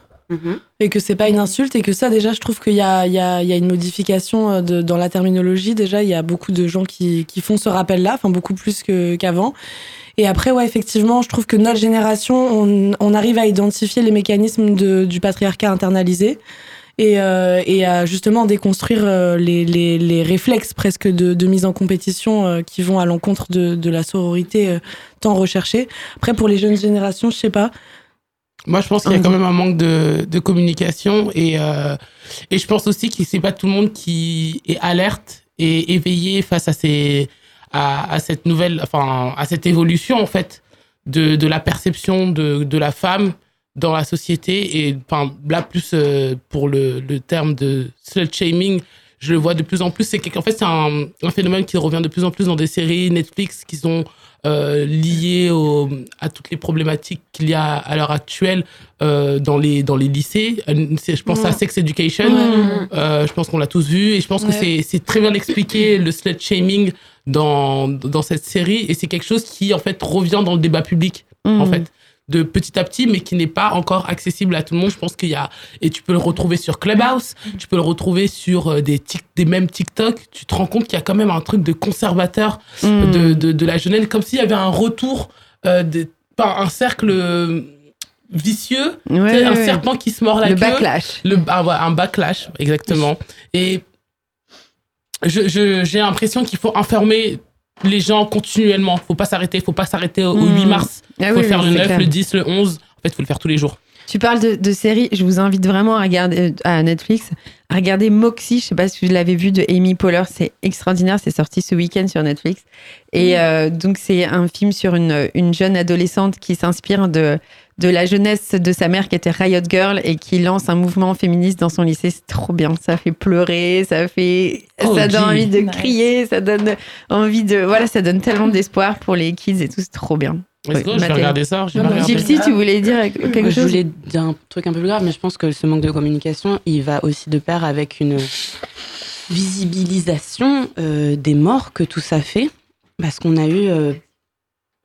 Et que c'est pas une insulte, et que ça, déjà, je trouve qu'il y a, il y, a, il y a une modification euh, de, dans la terminologie. Déjà, il y a beaucoup de gens qui, qui font ce rappel-là, enfin, beaucoup plus qu'avant. Et après, ouais, effectivement, je trouve que notre génération, on, on arrive à identifier les mécanismes de, du patriarcat internalisé et, euh, et à justement déconstruire euh, les, les, les réflexes presque de, de mise en compétition euh, qui vont à l'encontre de, de la sororité tant recherchée. Après, pour les jeunes générations, je sais pas. Moi, je pense qu'il y a quand même un manque de, de communication et, euh, et je pense aussi que c'est pas tout le monde qui est alerte et éveillé face à ces, à, à cette nouvelle, enfin, à cette évolution, en fait, de, de la perception de, de la femme dans la société et, enfin, là, plus euh, pour le, le terme de slut shaming, je le vois de plus en plus. C'est qu'en fait, c'est un, un phénomène qui revient de plus en plus dans des séries Netflix qui sont euh, liées au, à toutes les problématiques qu'il y a à l'heure actuelle euh, dans, les, dans les lycées. Euh, Je pense à. Sex Education. Je pense qu'on l'a tous vu et je pense que Ouais. c'est c'est très bien expliqué le slut shaming dans, dans cette série et c'est quelque chose qui en fait revient dans le débat public en Mm. fait de petit à petit mais qui n'est pas encore accessible à tout le monde je pense qu'il y a et tu peux le retrouver sur Clubhouse tu peux le retrouver sur euh, des tic- des mêmes TikTok tu te rends compte qu'il y a quand même un truc de conservateur Mm. de, de, de la jeunesse comme s'il y avait un retour euh, de pas un cercle vicieux Ouais, un ouais, serpent qui se mord la Le queue backlash. le, ouais, un backlash, exactement. Et je- je- j'ai l'impression qu'il faut informer les gens continuellement. Faut pas s'arrêter. Faut pas s'arrêter au, au Mm. 8 mars. Ah faut oui, faire oui, le c'est 9, clair. le 10, le 11. En fait, faut le faire tous les jours. Tu parles de, de séries, je vous invite vraiment à regarder euh, à Netflix, à regarder Moxie, je sais pas si vous l'avez vu de Amy Poehler, c'est extraordinaire, c'est sorti ce week-end sur Netflix. Et euh, donc c'est un film sur une, une jeune adolescente qui s'inspire de, de la jeunesse de sa mère qui était Riot Girl et qui lance un mouvement féministe dans son lycée, c'est trop bien, ça fait pleurer, ça fait Oh, ça donne gee. envie de Nice. crier, ça donne envie de voilà, ça donne tellement d'espoir pour les kids et tout, c'est trop bien. Go, je vais regarder ça, je vais Non, regarder. Gypsy, tu voulais dire quelque je chose voulais dire un truc un peu plus grave, mais je pense que ce manque de communication, il va aussi de pair avec une visibilisation euh, des morts que tout ça fait. Parce qu'on a eu euh,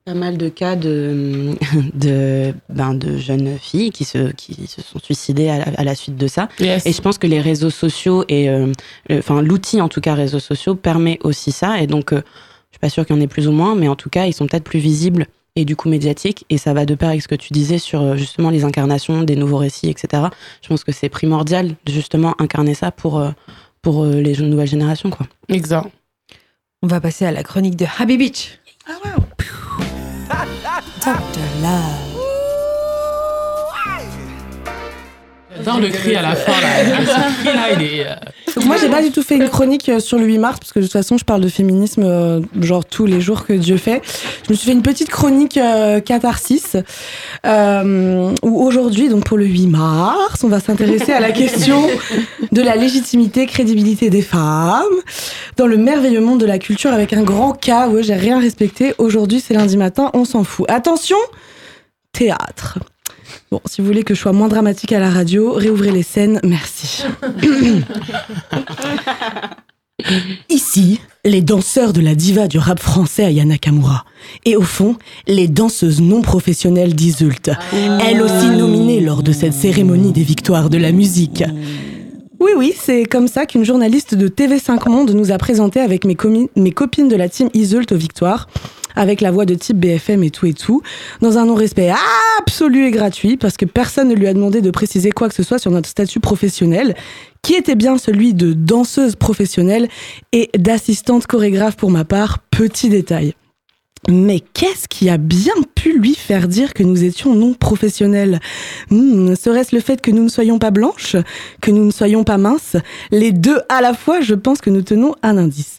pas mal de cas de, (laughs) de, ben, de jeunes filles qui se, qui se sont suicidées à la, à la suite de ça. Yes. Et je pense que les réseaux sociaux et euh, le- enfin l'outil en tout cas réseaux sociaux permet aussi ça. Et donc euh, je suis pas sûre qu'il y en ait plus ou moins, mais en tout cas ils sont peut-être plus visibles et du coup médiatiques. Et ça va de pair avec ce que tu disais sur euh, justement les incarnations des nouveaux récits, etc. Je pense que c'est primordial de justement incarner ça pour pour les jeunes- nouvelles générations quoi. Exact. On va passer à la chronique de Happy Beach. Dr. Love. J'adore le cri à la fin là. (laughs) Ce cri là, il est. euh, Donc moi, j'ai pas du tout fait une chronique euh, sur le 8 mars, parce que de toute façon, je parle de féminisme euh, genre tous les jours que Dieu fait. Je me suis fait une petite chronique euh, catharsis, euh, où aujourd'hui, donc pour le 8 mars, on va s'intéresser à la question de la légitimité, crédibilité des femmes dans le merveilleux monde de la culture avec un grand K. Ouais, j'ai rien respecté. Aujourd'hui, c'est lundi matin, on s'en fout. Attention, théâtre. Bon, si vous voulez que je sois moins dramatique à la radio, réouvrez les scènes, merci. (laughs) Ici, les danseurs de la diva du rap français Aya Nakamura. Et au fond, les danseuses non professionnelles d'Isult. Elles aussi nominées lors de cette cérémonie des victoires de la musique. Oui, oui, c'est comme ça qu'une journaliste de TV5 Monde nous a présenté avec mes, mes copines de la team Isult aux victoires, avec la voix de type BFM et tout et tout, dans un non-respect absolu et gratuit, parce que personne ne lui a demandé de préciser quoi que ce soit sur notre statut professionnel, qui était bien celui de danseuse professionnelle et d'assistante chorégraphe pour ma part, petit détail. Mais qu'est-ce qui a bien pu lui faire dire que nous étions non professionnels Hmm, Serait-ce le fait que nous ne soyons pas blanches Que nous ne soyons pas minces Les deux à la fois, je pense que nous tenons un indice.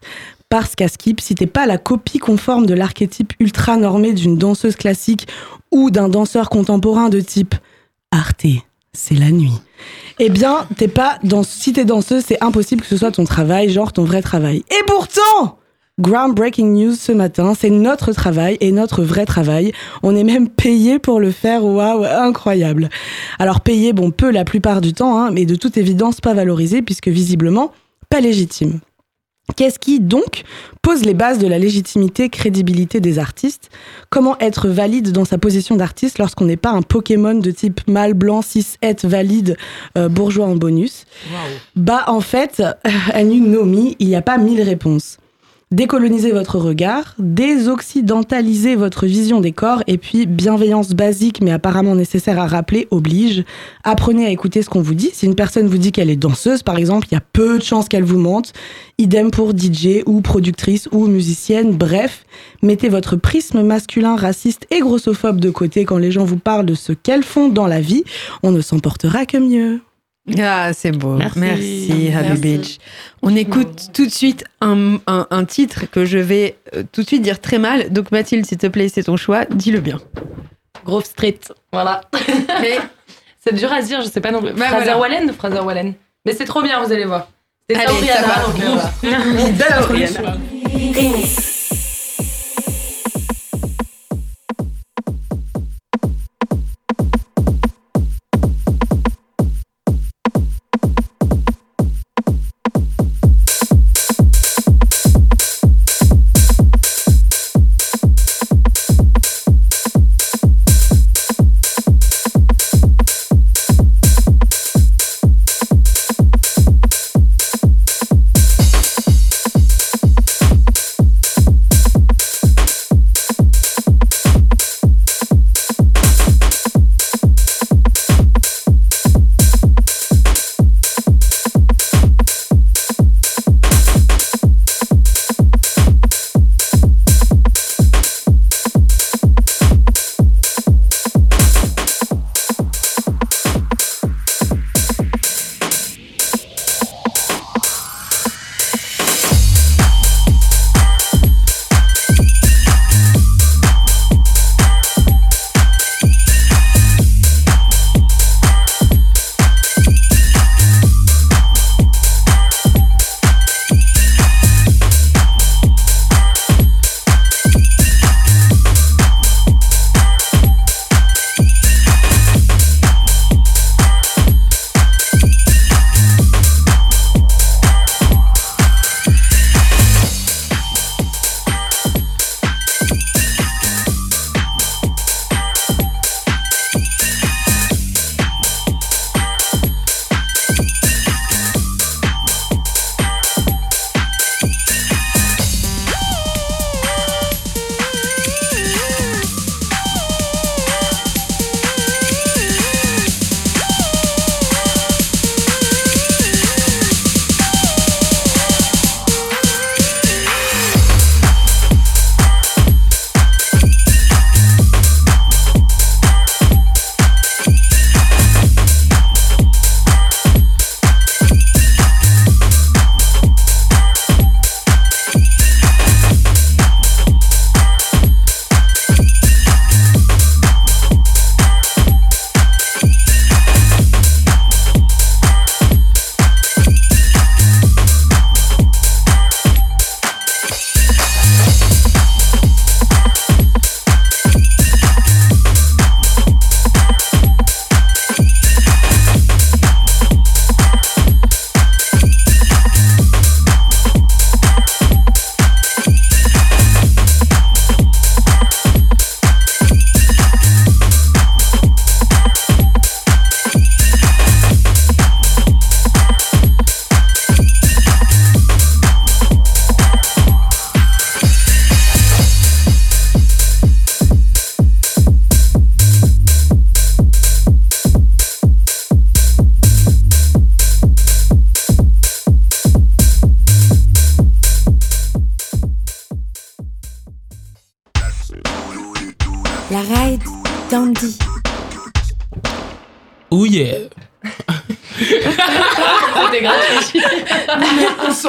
Parce qu'à Skip, si t'es pas la copie conforme de l'archétype ultra normé d'une danseuse classique ou d'un danseur contemporain de type Arte, c'est la nuit. Eh bien, t'es pas dans, si t'es danseuse, c'est impossible que ce soit ton travail, genre ton vrai travail. Et pourtant, groundbreaking news ce matin, c'est notre travail et notre vrai travail. On est même payé pour le faire, waouh, incroyable. Alors payé, bon, peu la plupart du temps, hein, mais de toute évidence pas valorisé puisque visiblement pas légitime. Qu'est-ce qui donc pose les bases de la légitimité, crédibilité des artistes? Comment être valide dans sa position d'artiste lorsqu'on n'est pas un Pokémon de type mâle blanc 6 être valide euh, bourgeois en bonus? Bah en fait, (laughs) à Nomi, il n'y a pas mille réponses. Décoloniser votre regard, désoccidentaliser votre vision des corps et puis bienveillance basique mais apparemment nécessaire à rappeler oblige. Apprenez à écouter ce qu'on vous dit. Si une personne vous dit qu'elle est danseuse par exemple, il y a peu de chances qu'elle vous mente. Idem pour DJ ou productrice ou musicienne. Bref, mettez votre prisme masculin raciste et grossophobe de côté quand les gens vous parlent de ce qu'elles font dans la vie. On ne s'en portera que mieux. Ah, c'est beau. Merci, Merci. Happy. Beach. On écoute tout de suite un, un- un titre que je vais euh, tout de suite dire très mal. Donc, Mathilde, s'il te plaît, c'est ton choix. Dis-le bien. Grove Street, voilà. (laughs) c'est dur à dire, je sais pas non plus. Bah, Fraser voilà. Wallen Fraser Wallen. Mais c'est trop bien, vous allez voir. C'est Allez, ça va. donc, (laughs)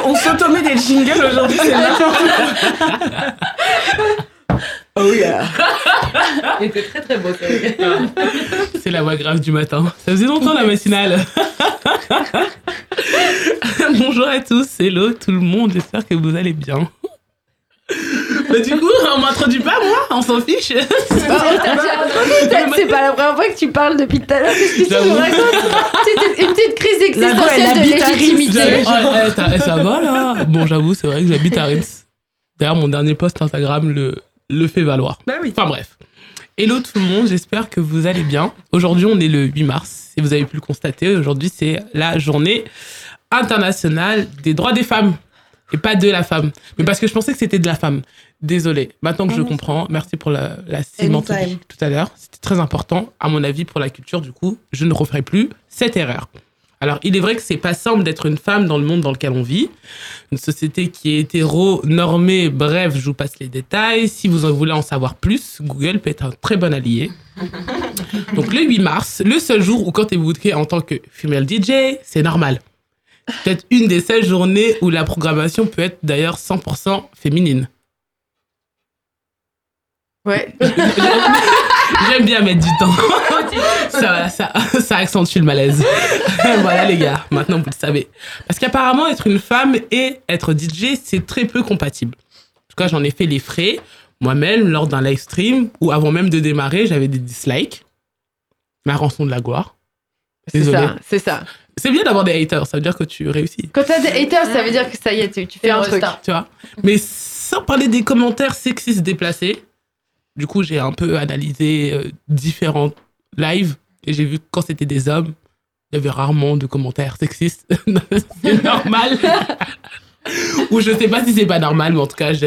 on s'automet des jingles aujourd'hui, c'est n'importe Oh yeah. Il était très très beau, ça. C'est la voix grave du matin. Ça faisait longtemps la matinale. (laughs) Bonjour à tous, hello tout le monde, j'espère que vous allez bien. Du coup, on m'introduit pas moi, on s'en fiche. (laughs) (laughs) C'est pas la première fois que tu parles depuis tout à l'heure. Qu'est-ce que tu J'avoue. nous racontes C'était une petite crise existentielle de habite à légitimité. Ouais, ça, ça va là. Bon, j'avoue, c'est vrai que j'habite à Reims. D'ailleurs, mon dernier post Instagram le, le fait valoir. Bah oui. Enfin bref. Hello tout le monde, j'espère que vous allez bien. Aujourd'hui, on est le 8 mars et vous avez pu le constater. Aujourd'hui, c'est la journée internationale des droits des femmes. Et pas de la femme. Mais parce que je pensais que c'était de la femme. Désolé. Maintenant que je comprends, merci pour la, la Anytime. tout à l'heure. C'était très important, à mon avis, pour la culture. Du coup, je ne referai plus cette erreur. Alors, il est vrai que c'est pas simple d'être une femme dans le monde dans lequel on vit. Une société qui est hétéro, normée, bref, je vous passe les détails. Si vous en voulez en savoir plus, Google peut être un très bon allié. (laughs) Donc, le 8 mars, le seul jour où quand tu es booké en tant que female DJ, c'est normal. C'est peut-être une des seules journées où la programmation peut être d'ailleurs 100% féminine. Ouais. (laughs) J'aime bien mettre du temps. (laughs) ça, ça, ça accentue le malaise. (laughs) voilà les gars, maintenant vous le savez. Parce qu'apparemment être une femme et être DJ, c'est très peu compatible. En tout cas, j'en ai fait les frais moi-même lors d'un live stream où avant même de démarrer, j'avais des dislikes. Ma rançon de la gloire. C'est ça, c'est ça. C'est bien d'avoir des haters, ça veut dire que tu réussis. Quand t'as des haters, ça veut dire que ça y est, tu, tu fais un truc. Tu vois? Mais sans parler des commentaires sexistes déplacés, du coup, j'ai un peu analysé euh, différents lives et j'ai vu que quand c'était des hommes, il y avait rarement de commentaires sexistes. (laughs) c'est normal. (laughs) Ou je sais pas si c'est pas normal, mais en tout cas, je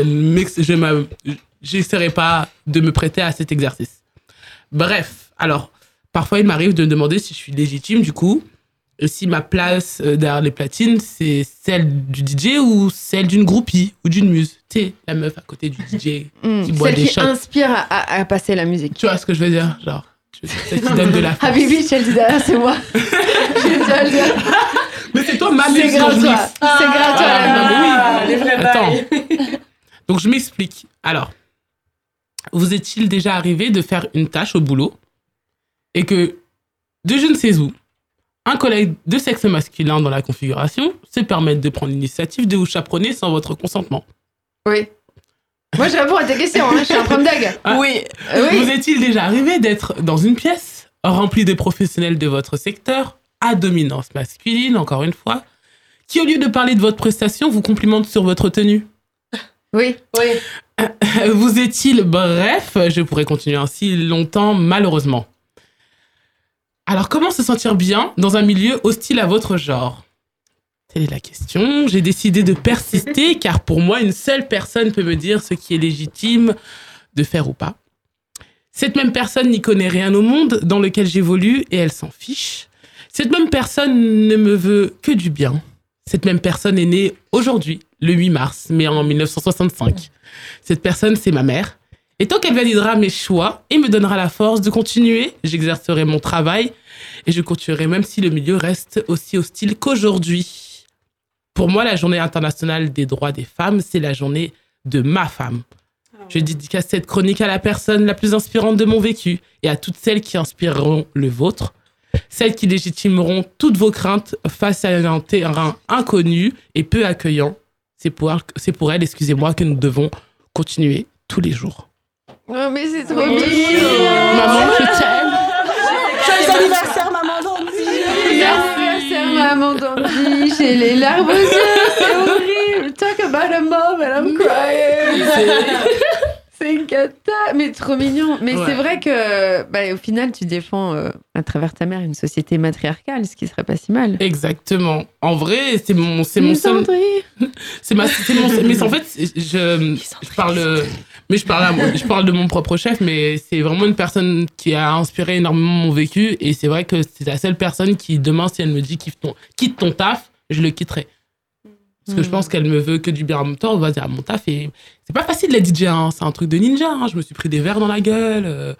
j'essaierai pas de me prêter à cet exercice. Bref, alors, parfois il m'arrive de me demander si je suis légitime, du coup, si ma place euh, derrière les platines, c'est celle du DJ ou celle d'une groupie ou d'une muse. Tu sais, la meuf à côté du DJ (laughs) Mm. qui boit Celle des qui shots. inspire à, passer la musique. Tu vois ce que je veux dire Genre, celle qui donne de la (laughs) force. Habibi, derrière, c'est moi. (laughs) Mais c'est toi ma C'est je toi. mixe. C'est grave toi. Ah, mais oui. Ah, les vrais Attends. Donc, je m'explique. Alors, vous est-il déjà arrivé de faire une tâche au boulot et que, de je ne sais où, un collègue de sexe masculin dans la configuration se permette de prendre l'initiative de vous chaperonner sans votre consentement Oui. Moi, je réponds à tes questions, hein, je suis un prom dag. Ah. Oui. Euh, oui. Vous est-il déjà arrivé d'être dans une pièce remplie de professionnels de votre secteur, à dominance masculine, encore une fois, qui, au lieu de parler de votre prestation, vous complimentent sur votre tenue? Oui. Oui. Vous est-il bref Je pourrais continuer ainsi longtemps, malheureusement? Alors, comment se sentir bien dans un milieu hostile à votre genre? Telle est la question. J'ai décidé de persister (laughs) car pour moi, une seule personne peut me dire ce qui est légitime de faire ou pas. Cette même personne n'y connaît rien au monde dans lequel j'évolue et elle s'en fiche. Cette même personne ne me veut que du bien. Cette même personne est née aujourd'hui, le 8 mars, mais en 1965. Cette personne, c'est ma mère. Et tant qu'elle validera mes choix et me donnera la force de continuer, j'exercerai mon travail et je continuerai même si le milieu reste aussi hostile qu'aujourd'hui. Pour moi, la journée internationale des droits des femmes, c'est la journée de ma femme. Je dédicace cette chronique à la personne la plus inspirante de mon vécu et à toutes celles qui inspireront le vôtre. Celles qui légitimeront toutes vos craintes face à un terrain inconnu et peu accueillant. C'est pour, c'est pour elle, excusez-moi, que nous devons continuer tous les jours. Oh, mais c'est trop Oui. mignon. Maman, je t'aime. Joyeux anniversaire, maman Dandy. Joyeux anniversaire, maman Dandy. J'ai les larmes aux yeux, c'est horrible. Talk about a mom and I'm crying. C'est une cata, mais trop mignon. Mais Ouais. c'est vrai que, bah, au final, tu défends euh, à travers ta mère une société matriarcale, ce qui serait pas si mal. Exactement. En vrai, c'est mon, c'est mon seul. (laughs) C'est ma, c'est mon, mais en fait, je, je parle, mais je parle, à mon- je parle de mon propre chef, mais c'est vraiment une personne qui a inspiré énormément mon vécu, et c'est vrai que c'est la seule personne qui demain, si elle me dit quitte ton, quitte ton taf, je le quitterai. Parce que je pense qu'elle me veut que du bien en même temps. On va dire, mon taf, et c'est pas facile d'être DJ, hein. c'est un truc de ninja. hein. Je me suis pris des verres dans la gueule. euh,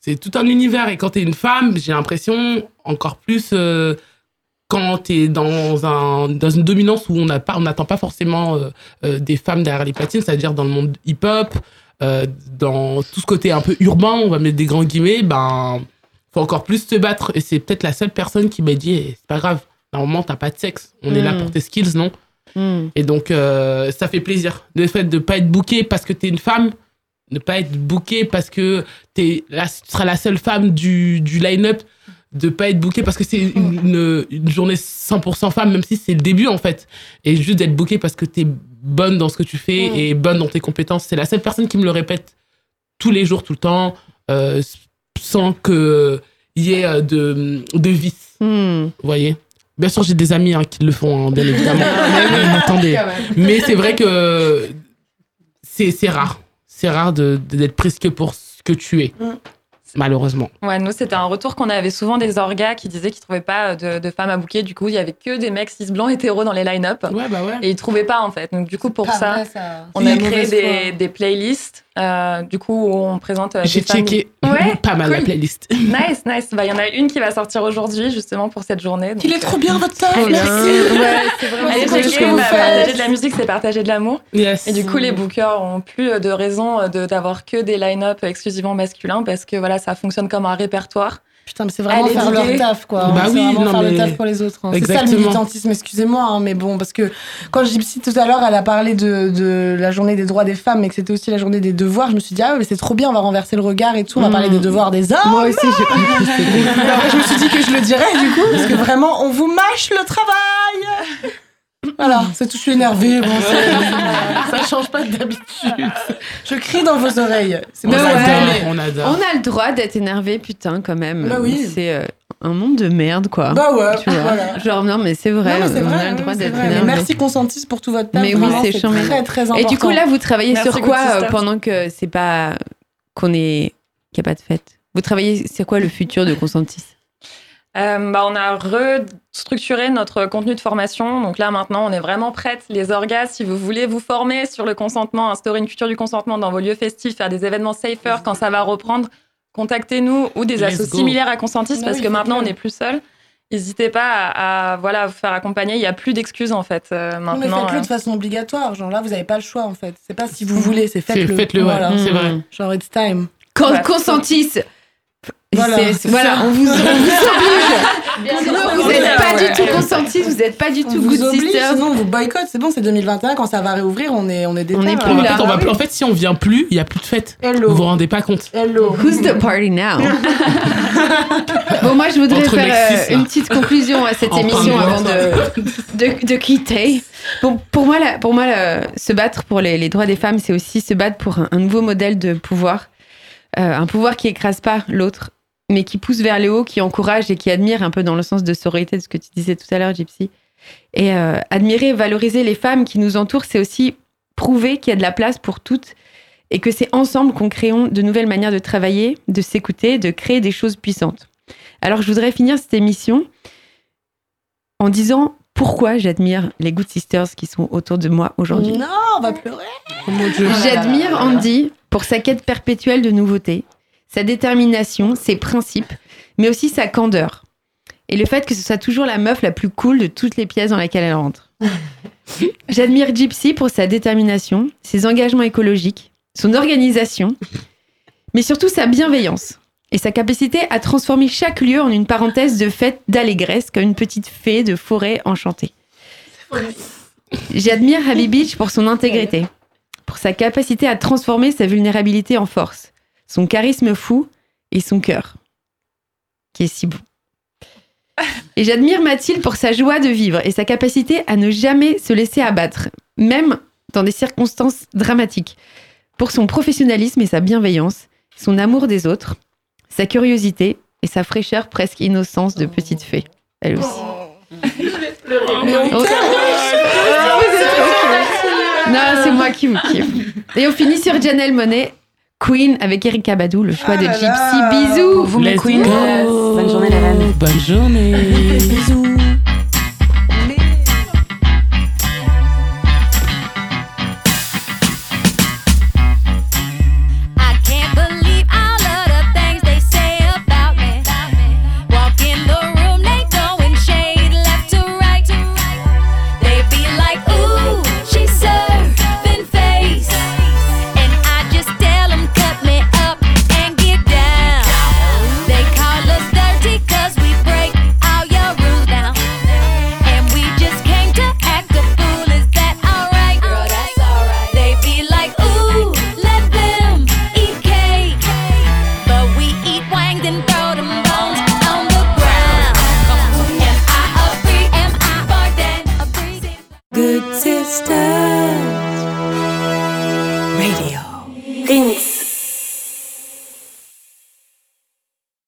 c'est tout un univers. Et quand t'es une femme, j'ai l'impression encore plus euh, quand t'es dans, un, dans une dominance où on n'a pas- on n'attend pas forcément euh, euh, des femmes derrière les platines, c'est-à-dire dans le monde hip-hop, euh, dans tout ce côté un peu urbain, on va mettre des grands guillemets, ben faut encore plus se battre. Et c'est peut-être la seule personne qui m'a dit, Eh, c'est pas grave, normalement t'as pas de sexe, on est là Mm. pour tes skills, non Mm. Et donc euh, ça fait plaisir. Le fait de pas être booké parce que t'es une femme, ne pas être booké parce que t'es la, tu seras la seule femme du, du line-up, de pas être booké parce que c'est une, une, une journée 100% femme, même si c'est le début en fait. Et juste d'être booké parce que t'es bonne dans ce que tu fais et bonne dans tes compétences. C'est la seule personne qui me le répète tous les jours, tout le temps, euh, sans qu'il y ait euh, de, de vice. Mm. Vous voyez? Bien sûr, j'ai des amis hein, qui le font, hein, bien évidemment. (laughs) Mais attendez. Mais c'est vrai que c'est rare. C'est rare de- de- d'être prise que pour ce que tu es. Malheureusement. Ouais, nous, c'était un retour qu'on avait souvent des orgas qui disaient qu'ils trouvaient pas de, de femmes à bouquer. Du coup, il y avait que des mecs cis blancs hétéros dans les line-up. Ouais, bah ouais. Et ils trouvaient pas, en fait. Donc, du coup, pour ça, vrai, ça. on a créé des playlists. Euh, du coup, on présente. euh, J'ai checké (laughs) Ouais, pas mal la cool. playlist. (laughs) Nice, nice. Bah, Il y en a une qui va sortir aujourd'hui, justement, pour cette journée. Il est trop bien, votre taf, Allez, merci. Ouais, c'est (laughs) vraiment Allez cool checker, bah, partager de la musique, c'est partager de l'amour. Yes. Et du coup, les bookers ont plus de raison de- d'avoir que des line-up exclusivement masculins parce que voilà, ça fonctionne comme un répertoire. Putain, mais c'est vraiment Allez, faire leur diguer. taf, quoi. Bah c'est oui, vraiment non, faire le mais- taf pour les autres. hein. C'est ça le militantisme, excusez-moi, hein, mais bon, parce que quand Gypsy tout à l'heure, elle a parlé de, de la journée des droits des femmes, mais que c'était aussi la journée des devoirs, je me suis dit, ah ouais, mais c'est trop bien, on va renverser le regard et tout, on va Mm. parler des devoirs des hommes. Moi aussi, Après, (laughs) je me suis dit que je le dirais, du coup, parce que vraiment, on vous mâche le travail. Voilà, c'est tout, je suis énervée. bon, ça change pas d'habitude. Je crie dans vos oreilles. Ouais. On adore. On a le droit d'être énervé, putain, quand même. Bah oui. C'est euh, un monde de merde, quoi. Bah ouais, Tu vois. voilà. Genre, non, mais c'est vrai, Non, mais c'est on vrai, a le droit d'être vrai. énervé. Merci Consentis pour tout votre taf. Mais oui, c'est très très important. Et du coup, là, vous travaillez Merci, sur quoi euh, pendant que c'est pas. qu'on est. qu'il n'y a pas de fête? Vous travaillez. C'est quoi le futur de Consentis? Euh, bah, on a restructuré notre contenu de formation. Donc là, maintenant, on est vraiment prête. Les orgas, si vous voulez vous former sur le consentement, instaurer une culture du consentement dans vos lieux festifs, faire des événements safer quand ça va reprendre, contactez-nous ou des assos similaires à Consentis parce oui, que maintenant, on n'est plus seul. N'hésitez pas à, à, voilà, vous faire accompagner. Il n'y a plus d'excuses, en fait, euh, Non, mais maintenant. faites-le euh. de façon obligatoire. Genre là, vous n'avez pas le choix en fait. C'est pas si vous voulez, c'est faites-le. Faites-le, ouais, c'est vrai. Genre it's time. Quand Ouais. Consentis Voilà, on vous, on vous (laughs) oblige. Sinon, vous n'êtes pas ouais. du tout Consentis, vous n'êtes pas du On tout vous Good oblige, Sisters. sinon on vous boycotte. C'est bon, c'est 2021. Quand ça va réouvrir, on est, on est des On est terres, plus En hein. là. fait, on va plus- oui. en fait, si on vient plus, il y a plus de fête. Hello. Vous vous rendez pas compte. Hello. Who's the party now? (laughs) Bon, moi, je voudrais Entre faire euh, une petite conclusion à cette En émission avant de de, quitter. Pour, pour moi, la- pour moi la- se battre pour les, les droits des femmes, c'est aussi se battre pour un, un nouveau modèle de pouvoir. Euh, un pouvoir qui écrase pas l'autre, mais qui pousse vers le haut, qui encourage et qui admire, un peu dans le sens de sororité de ce que tu disais tout à l'heure, Gypsy. Et euh, admirer, valoriser les femmes qui nous entourent, c'est aussi prouver qu'il y a de la place pour toutes et que c'est ensemble qu'on créons de nouvelles manières de travailler, de s'écouter, de créer des choses puissantes. Alors je voudrais finir cette émission en disant pourquoi j'admire les Good Sisters qui sont autour de moi aujourd'hui. Non, on va pleurer. J'admire Andy pour sa quête perpétuelle de nouveautés, sa détermination, ses principes, mais aussi sa candeur. Et le fait que ce soit toujours la meuf la plus cool de toutes les pièces dans lesquelles elle rentre. (laughs) J'admire Gypsy pour sa détermination, ses engagements écologiques, son organisation, mais surtout sa bienveillance et sa capacité à transformer chaque lieu en une parenthèse de fête d'allégresse comme une petite fée de forêt enchantée. J'admire Happy Beach pour son intégrité, pour sa capacité à transformer sa vulnérabilité en force, son charisme fou et son cœur, qui est si bon. Et j'admire Mathilde pour sa joie de vivre et sa capacité à ne jamais se laisser abattre, même dans des circonstances dramatiques, pour son professionnalisme et sa bienveillance, son amour des autres, sa curiosité et sa fraîcheur presque innocence de petite fée, elle aussi. Non, c'est moi qui vous kiffe. Et on finit sur Janelle Monet, Queen avec Erika Badou, le choix Ah de là Gypsy. là. Bisous. Vous, go. Bonne journée, les reines. Bonne journée. Bisous.